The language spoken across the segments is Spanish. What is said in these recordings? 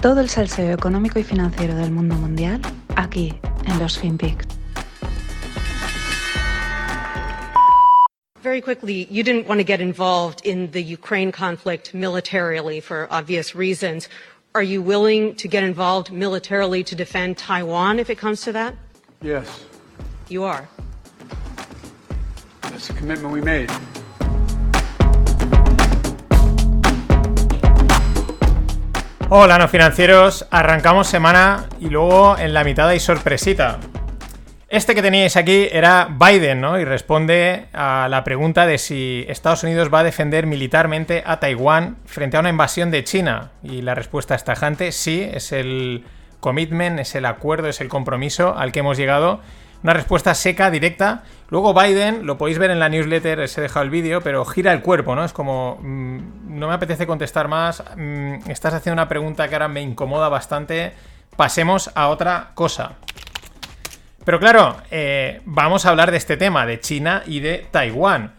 Todo el salseo económico y financiero del mundo mundial aquí en los FinPix. Very quickly, you didn't want to get involved in the Ukraine conflict militarily for obvious reasons. Are you willing to get involved militarily to defend Taiwan if it comes to that? Yes, You are. that's a commitment we made. Hola, no financieros. Arrancamos semana y luego en la mitad hay sorpresita. Este que teníais aquí era Biden, ¿no? Y responde a la pregunta de si Estados Unidos va a defender militarmente a Taiwán frente a una invasión de China. Y la respuesta es tajante, sí, es el commitment, es el acuerdo, es el compromiso al que hemos llegado. Una respuesta seca, directa. Luego Biden, lo podéis ver en la newsletter, os he dejado el vídeo, pero gira el cuerpo, ¿no? Es como, mm, no me apetece contestar más, mm, estás haciendo una pregunta que ahora me incomoda bastante, pasemos a otra cosa. Pero claro, eh, vamos a hablar de este tema, de China y de Taiwán.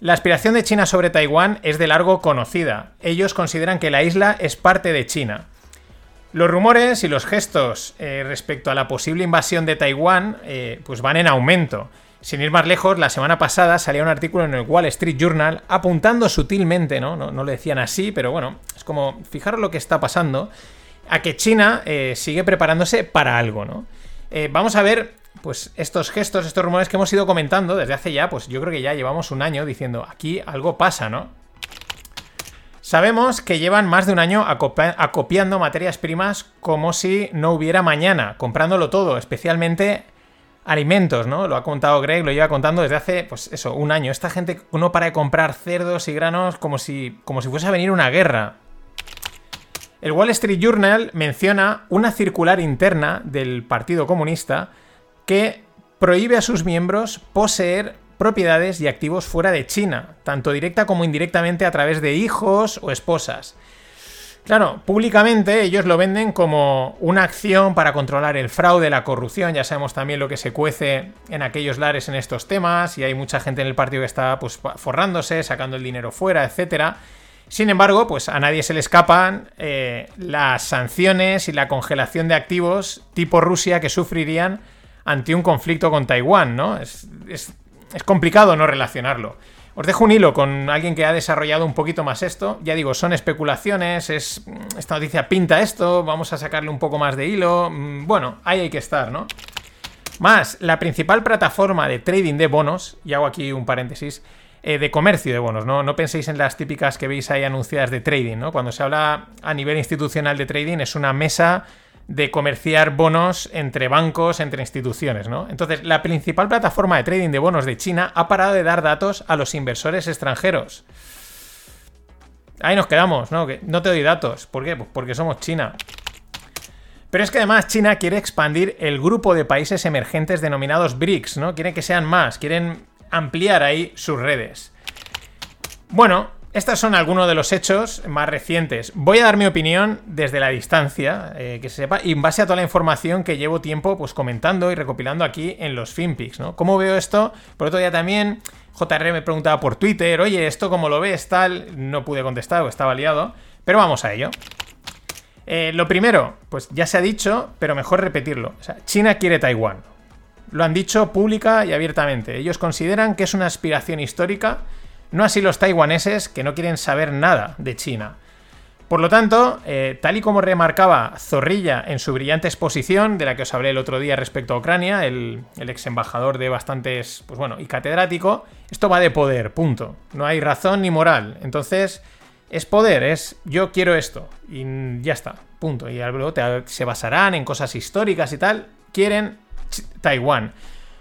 La aspiración de China sobre Taiwán es de largo conocida. Ellos consideran que la isla es parte de China. Los rumores y los gestos eh, respecto a la posible invasión de Taiwán eh, pues van en aumento. Sin ir más lejos, la semana pasada salía un artículo en el Wall Street Journal apuntando sutilmente, ¿no? No, no lo decían así, pero bueno, es como, fijaros lo que está pasando, a que China eh, sigue preparándose para algo, ¿no? Vamos a ver, pues, estos gestos, estos rumores que hemos ido comentando desde hace ya, pues yo creo que ya llevamos un año diciendo, aquí algo pasa, ¿no? Sabemos que llevan más de un año acopiando materias primas como si no hubiera mañana, comprándolo todo, especialmente alimentos, ¿no? Lo ha contado Greg, lo lleva contando desde hace, pues eso, un año. Esta gente no para de comprar cerdos y granos como si, como si fuese a venir una guerra. El Wall Street Journal menciona una circular interna del Partido Comunista que prohíbe a sus miembros poseer propiedades y activos fuera de China, tanto directa como indirectamente a través de hijos o esposas. Claro, públicamente ellos lo venden como una acción para controlar el fraude, la corrupción. Ya sabemos también lo que se cuece en aquellos lares en estos temas. Y hay mucha gente en el partido que está pues, forrándose, sacando el dinero fuera, etcétera. Sin embargo, pues a nadie se le escapan eh, las sanciones y la congelación de activos tipo Rusia que sufrirían ante un conflicto con Taiwán, ¿no? Es- es complicado no relacionarlo. Os dejo un hilo con alguien que ha desarrollado un poquito más esto. Ya digo, son especulaciones, es esta noticia pinta esto, vamos a sacarle un poco más de hilo. Mm, Bueno, ahí hay que estar, ¿no? Más, la principal plataforma de trading de bonos, y hago aquí un paréntesis, eh, de comercio de bonos, ¿no? No penséis en las típicas que veis ahí anunciadas de trading, ¿no? Cuando se habla a nivel institucional de trading es una mesa de comerciar bonos entre bancos, entre instituciones, ¿no? Entonces, la principal plataforma de trading de bonos de China ha parado de dar datos a los inversores extranjeros. Ahí nos quedamos, ¿no? No te doy datos. ¿Por qué? Pues porque somos China. Pero es que además China quiere expandir el grupo de países emergentes denominados BRICS, ¿no? Quieren que sean más, quieren ampliar ahí sus redes. Bueno, estos son algunos de los hechos más recientes. Voy a dar mi opinión desde la distancia, eh, que se sepa, y en base a toda la información que llevo tiempo pues comentando y recopilando aquí en los FinPix, ¿no? ¿Cómo veo esto? Por otro día también JR me preguntaba por Twitter, oye, ¿esto cómo lo ves? Tal, no pude contestar o estaba liado, pero vamos a ello. Eh, lo primero, pues ya se ha dicho, pero mejor repetirlo. O sea, China quiere Taiwán. Lo han dicho pública y abiertamente. Ellos consideran que es una aspiración histórica, no así los taiwaneses que no quieren saber nada de China. Por lo tanto, eh, tal y como remarcaba Zorrilla en su brillante exposición, de la que os hablé el otro día respecto a Ucrania, el, ex embajador de bastantes, pues bueno, y catedrático, esto va de poder, punto. No hay razón ni moral. Entonces, es poder, es yo quiero esto. Y ya está, punto. Y luego se basarán en cosas históricas y tal. Quieren Taiwán.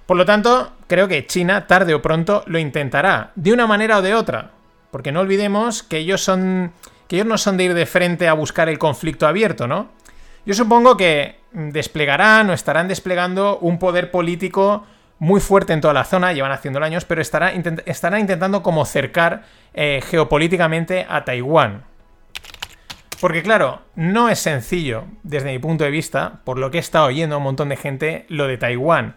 Por lo tanto, creo que China tarde o pronto lo intentará, de una manera o de otra. Porque no olvidemos que ellos no son de ir de frente a buscar el conflicto abierto, ¿no? Yo supongo que desplegarán o estarán desplegando un poder político muy fuerte en toda la zona, llevan haciéndolo años, pero estará estarán intentando como cercar eh, geopolíticamente a Taiwán. Porque claro, no es sencillo, desde mi punto de vista, por lo que he estado oyendo a un montón de gente, lo de Taiwán.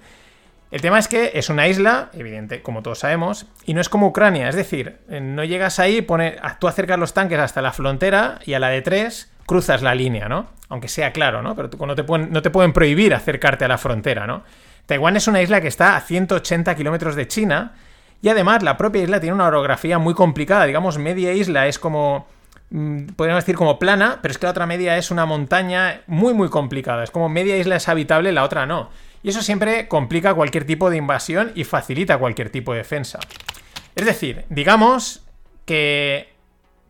El tema es que es una isla, evidente, como todos sabemos, y no es como Ucrania, es decir, eh, no llegas ahí, pone, tú acercas los tanques hasta la frontera y a la de tres cruzas la línea, ¿no? Aunque sea claro, ¿no? Pero no te, pueden, no te pueden prohibir acercarte a la frontera, ¿no? Taiwán es una isla que está a 180 kilómetros de China y además la propia isla tiene una orografía muy complicada. Digamos, media isla es como podríamos decir como plana, pero es que la otra media es una montaña muy muy complicada. Es como media isla es habitable, la otra no. Y eso siempre complica cualquier tipo de invasión y facilita cualquier tipo de defensa. Es decir, digamos que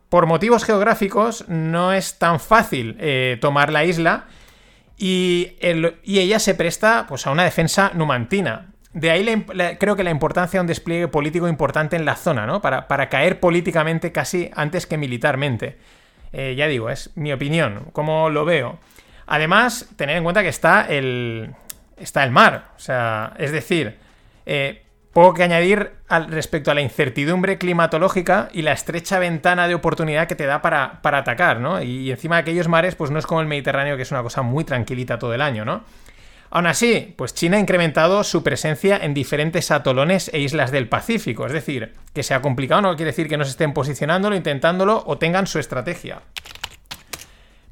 por motivos geográficos no es tan fácil eh, tomar la isla y, ella se presta pues, a una defensa numantina. De ahí creo que la importancia de un despliegue político importante en la zona, ¿no? Para, caer políticamente casi antes que militarmente. Eh, ya digo, es mi opinión, como lo veo. Además, tener en cuenta que está el, está el mar. O sea, es decir, eh, poco que añadir al, respecto a la incertidumbre climatológica y la estrecha ventana de oportunidad que te da para, atacar, ¿no? Y, encima de aquellos mares, pues no es como el Mediterráneo, que es una cosa muy tranquilita todo el año, ¿no? Aún así, pues China ha incrementado su presencia en diferentes atolones e islas del Pacífico. Es decir, que sea complicado no quiere decir que no se estén posicionándolo, intentándolo o tengan su estrategia.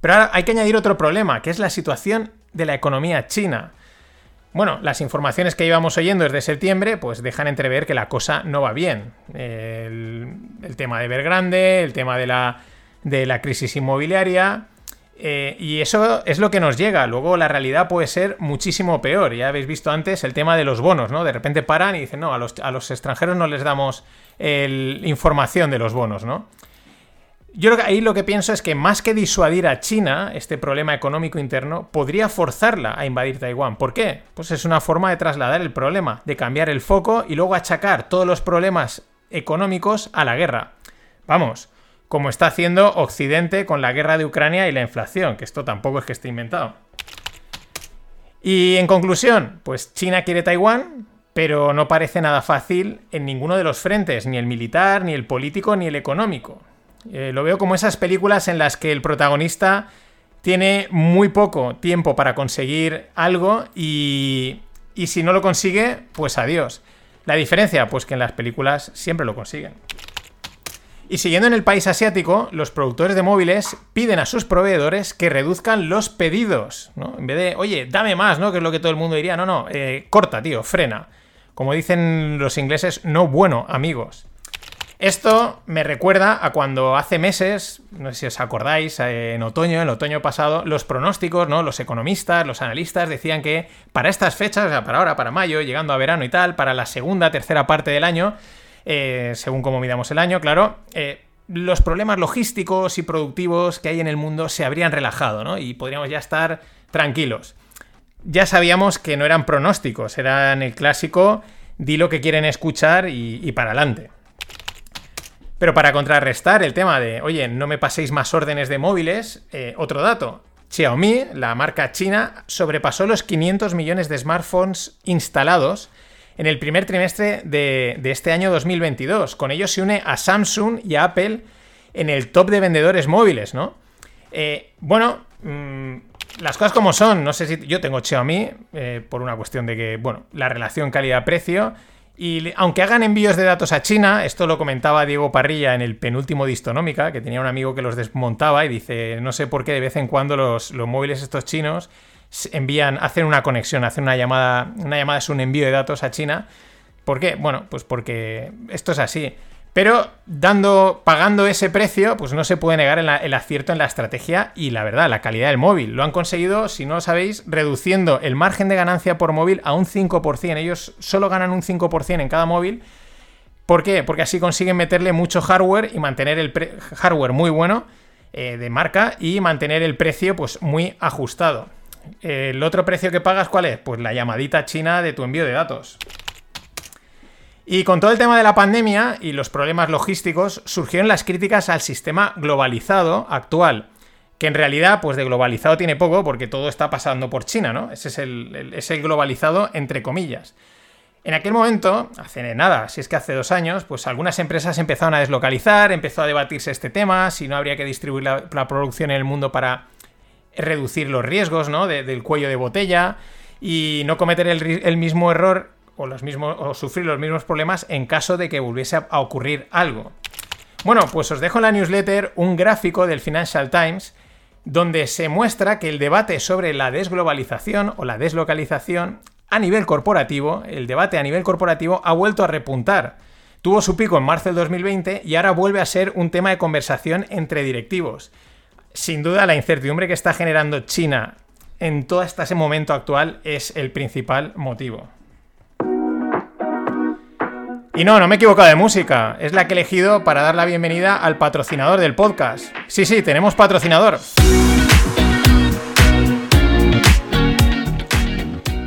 Pero ahora hay que añadir otro problema, que es la situación de la economía china. Bueno, las informaciones que íbamos oyendo desde septiembre, pues dejan entrever que la cosa no va bien. El, tema de Evergrande, el tema de la, de la crisis inmobiliaria. Eh, y eso es lo que nos llega. Luego la realidad puede ser muchísimo peor. Ya habéis visto antes el tema de los bonos, ¿no? De repente paran y dicen, no, a los, a los extranjeros no les damos información de los bonos, ¿no? Yo ahí lo que pienso es que más que disuadir a China, este problema económico interno, podría forzarla a invadir Taiwán. ¿Por qué? Pues es una forma de trasladar el problema, de cambiar el foco y luego achacar todos los problemas económicos a la guerra. Vamos, como está haciendo Occidente con la guerra de Ucrania y la inflación, que esto tampoco es que esté inventado. Y en conclusión, pues China quiere Taiwán, pero no parece nada fácil en ninguno de los frentes, ni el militar, ni el político, ni el económico. Eh, lo veo como esas películas en las que el protagonista tiene muy poco tiempo para conseguir algo y, y si no lo consigue, pues adiós. La diferencia, pues que en las películas siempre lo consiguen. Y siguiendo en el país asiático, los productores de móviles piden a sus proveedores que reduzcan los pedidos, ¿no? En vez de, oye, dame más, ¿no? Que es lo que todo el mundo diría, no, no, eh, corta, tío, frena. Como dicen los ingleses, no bueno, amigos. Esto me recuerda a cuando hace meses, no sé si os acordáis, en otoño, el otoño pasado, los pronósticos, ¿no? Los economistas, los analistas decían que para estas fechas, o sea, para ahora, para mayo, llegando a verano y tal, para la segunda, tercera parte del año, eh, según cómo midamos el año, claro, eh, los problemas logísticos y productivos que hay en el mundo se habrían relajado, ¿no? Y podríamos ya estar tranquilos. Ya sabíamos que no eran pronósticos, eran el clásico di lo que quieren escuchar y, para adelante. Pero para contrarrestar el tema de, oye, no me paséis más órdenes de móviles, eh, otro dato. Xiaomi, la marca china, sobrepasó los 500 millones de smartphones instalados en el primer trimestre de, este año 2022. Con ello se une a Samsung y a Apple en el top de vendedores móviles, ¿no? Eh, bueno, mm, las cosas como son, no sé si yo tengo Xiaomi eh, por una cuestión de que, bueno, la relación calidad-precio y aunque hagan envíos de datos a China, esto lo comentaba Diego Parrilla en el penúltimo Distonómica, que tenía un amigo que los desmontaba y dice, no sé por qué de vez en cuando los, móviles estos chinos envían, hacen una conexión, hacen una llamada, una llamada es un envío de datos a China. ¿Por qué? Bueno, pues porque esto es así. Pero dando, pagando ese precio, pues no se puede negar el, acierto en la estrategia y la verdad, la calidad del móvil. Lo han conseguido, si no lo sabéis, reduciendo el margen de ganancia por móvil a un 5%. Ellos solo ganan un 5% en cada móvil. ¿Por qué? Porque así consiguen meterle mucho hardware y mantener el hardware muy bueno eh, de marca y mantener el precio pues muy ajustado. El otro precio que pagas, ¿cuál es? Pues la llamadita china de tu envío de datos. Y con todo el tema de la pandemia y los problemas logísticos, surgieron las críticas al sistema globalizado actual, que en realidad, pues de globalizado tiene poco porque todo está pasando por China, ¿no? Ese es el, globalizado entre comillas. En aquel momento, hace nada, si es que hace dos años, pues algunas empresas empezaron a deslocalizar, empezó a debatirse este tema, si no habría que distribuir la, producción en el mundo para reducir los riesgos, ¿no? del cuello de botella y no cometer el mismo error o, los mismos, sufrir los mismos problemas en caso de que volviese a ocurrir algo. Bueno, pues os dejo en la newsletter un gráfico del Financial Times donde se muestra que el debate sobre la desglobalización o la deslocalización a nivel corporativo, el debate a nivel corporativo ha vuelto a repuntar. Tuvo su pico en marzo del 2020 y ahora vuelve a ser un tema de conversación entre directivos. Sin duda la incertidumbre que está generando China en todo este momento actual es el principal motivo. Y no, no me he equivocado de música. Es la que he elegido para dar la bienvenida al patrocinador del podcast. Sí, sí, tenemos patrocinador.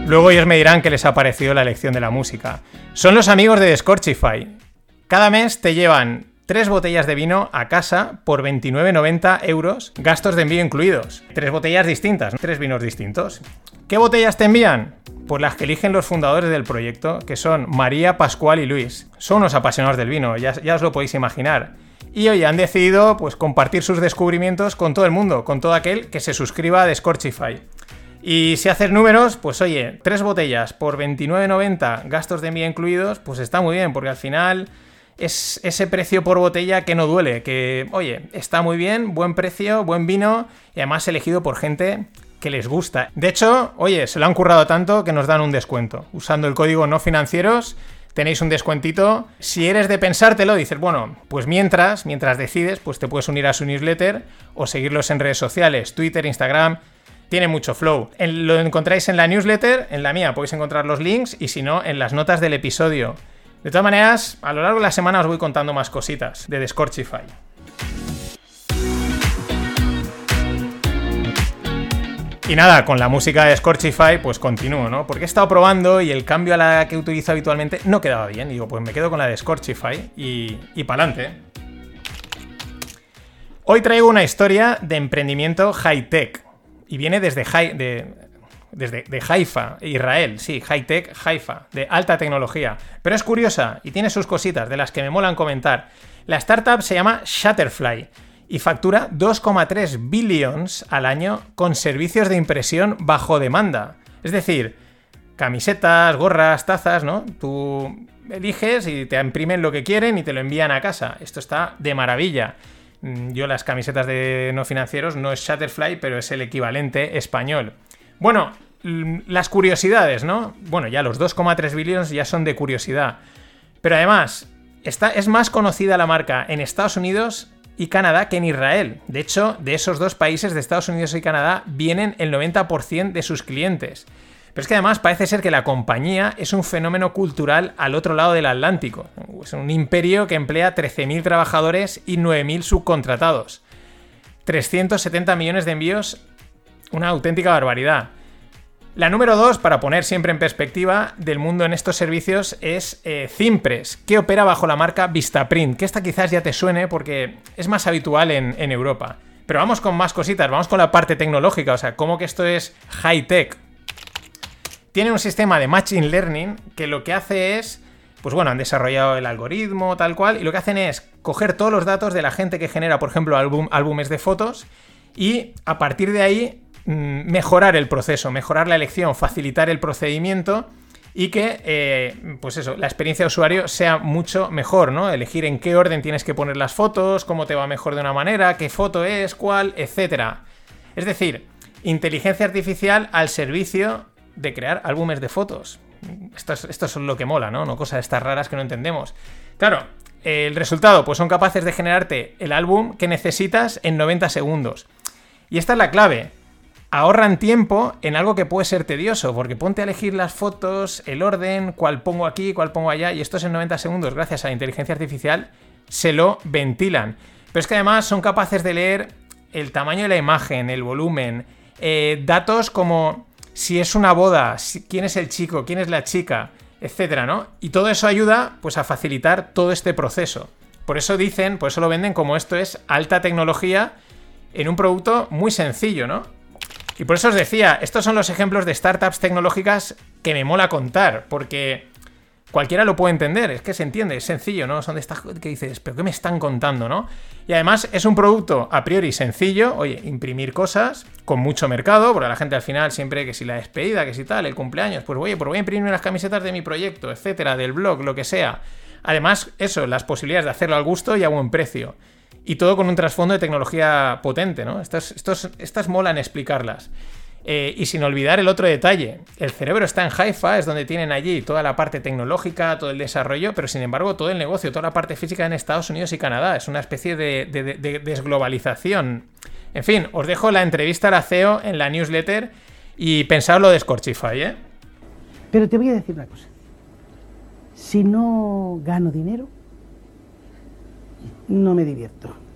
Luego ellos me dirán qué les ha parecido la elección de la música. Son los amigos de Scorchify. Cada mes te llevan tres botellas de vino a casa por 29,90 euros, gastos de envío incluidos. Tres botellas distintas, tres vinos distintos. ¿Qué botellas te envían? Pues las que eligen los fundadores del proyecto, que son María, Pascual y Luis. Son unos apasionados del vino, ya, os lo podéis imaginar. Y hoy han decidido pues, compartir sus descubrimientos con todo el mundo, con todo aquel que se suscriba a Scorchify. Y si haces números, pues oye, tres botellas por 29,90 gastos de envío incluidos, pues está muy bien, porque al final es ese precio por botella que no duele, que oye, está muy bien, buen precio, buen vino y además elegido por gente que les gusta. De hecho, oye, se lo han currado tanto que nos dan un descuento. Usando el código no financieros tenéis un descuentito. Si eres de pensártelo, dices, bueno, pues mientras, mientras decides, pues te puedes unir a su newsletter o seguirlos en redes sociales, Twitter, Instagram. Tiene mucho flow. lo encontráis en la newsletter, en la mía podéis encontrar los links y si no, en las notas del episodio. De todas maneras, a lo largo de la semana os voy contando más cositas de Scorchify. Y nada, con la música de Scorchify, pues continúo, ¿no? Porque he estado probando y el cambio a la que utilizo habitualmente no quedaba bien. Digo, pues me quedo con la de Scorchify y, y pa'lante. Hoy traigo una historia de emprendimiento high-tech. Y viene desde, de, desde de Haifa, Israel, sí, high-tech Haifa, de alta tecnología. Pero es curiosa y tiene sus cositas de las que me molan comentar. La startup se llama Shutterfly y factura 2,3 billions al año con servicios de impresión bajo demanda. Es decir, camisetas, gorras, tazas, ¿no? Tú eliges y te imprimen lo que quieren y te lo envían a casa. Esto está de maravilla. Mm, yo las camisetas de no financieros no es Shutterfly, pero es el equivalente español. Bueno, las curiosidades, ¿no? Bueno, ya los 2,3 billions ya son de curiosidad. Pero además, esta, es más conocida la marca en Estados Unidos y Canadá que en Israel. De hecho, de esos dos países, de Estados Unidos y Canadá, vienen el 90% de sus clientes. Pero es que además parece ser que la compañía es un fenómeno cultural al otro lado del Atlántico. Es un imperio que emplea 13.000 trabajadores y 9.000 subcontratados. 370 millones de envíos, una auténtica barbaridad. La número dos, para poner siempre en perspectiva del mundo en estos servicios, es eh, que opera bajo la marca Vistaprint, que esta quizás ya te suene porque es más habitual en, Europa. Pero vamos con más cositas, vamos con la parte tecnológica, o sea, cómo que esto es high-tech. Tiene un sistema de Machine Learning que lo que hace es, pues bueno, han desarrollado el algoritmo tal cual, y lo que hacen es coger todos los datos de la gente que genera, por ejemplo, álbumes de fotos, y a partir de ahí mejorar el proceso, mejorar la elección, facilitar el procedimiento y que, eh, pues eso, la experiencia de usuario sea mucho mejor, ¿no? Elegir en qué orden tienes que poner las fotos, cómo te va mejor de una manera, qué foto es, cuál, etc. Es decir, inteligencia artificial al servicio de crear álbumes de fotos. Esto es, esto es lo que mola, ¿no? No cosas estas raras que no entendemos. Claro, el resultado, pues son capaces de generarte el álbum que necesitas en 90 segundos. Y esta es la clave ahorran tiempo en algo que puede ser tedioso, porque ponte a elegir las fotos, el orden, cuál pongo aquí, cuál pongo allá, y esto es en 90 segundos, gracias a la inteligencia artificial, se lo ventilan. Pero es que además son capaces de leer el tamaño de la imagen, el volumen, eh, datos como si es una boda, quién es el chico, quién es la chica, etcétera, ¿no? Y todo eso ayuda pues a facilitar todo este proceso. Por eso dicen, por eso lo venden como esto es alta tecnología en un producto muy sencillo, ¿no? Y por eso os decía, estos son los ejemplos de startups tecnológicas que me mola contar, porque cualquiera lo puede entender, es que se entiende, es sencillo, ¿no? Son de estas que dices, pero ¿qué me están contando, no? Y además es un producto a priori sencillo, oye, imprimir cosas con mucho mercado, porque la gente al final siempre que si la despedida, que si tal, el cumpleaños, pues oye, pues voy a imprimir las camisetas de mi proyecto, etcétera, del blog, lo que sea. Además, eso, las posibilidades de hacerlo al gusto y a buen precio. Y todo con un trasfondo de tecnología potente, ¿no? Estas, estos, estas molan explicarlas. Eh, y sin olvidar el otro detalle, el cerebro está en Haifa, es donde tienen allí toda la parte tecnológica, todo el desarrollo, pero sin embargo todo el negocio, toda la parte física en Estados Unidos y Canadá. Es una especie de, desglobalización. En fin, os dejo la entrevista a la CEO en la newsletter y pensad lo de Scorchify, ¿eh? Pero te voy a decir una cosa. Si no gano dinero, no me divierto.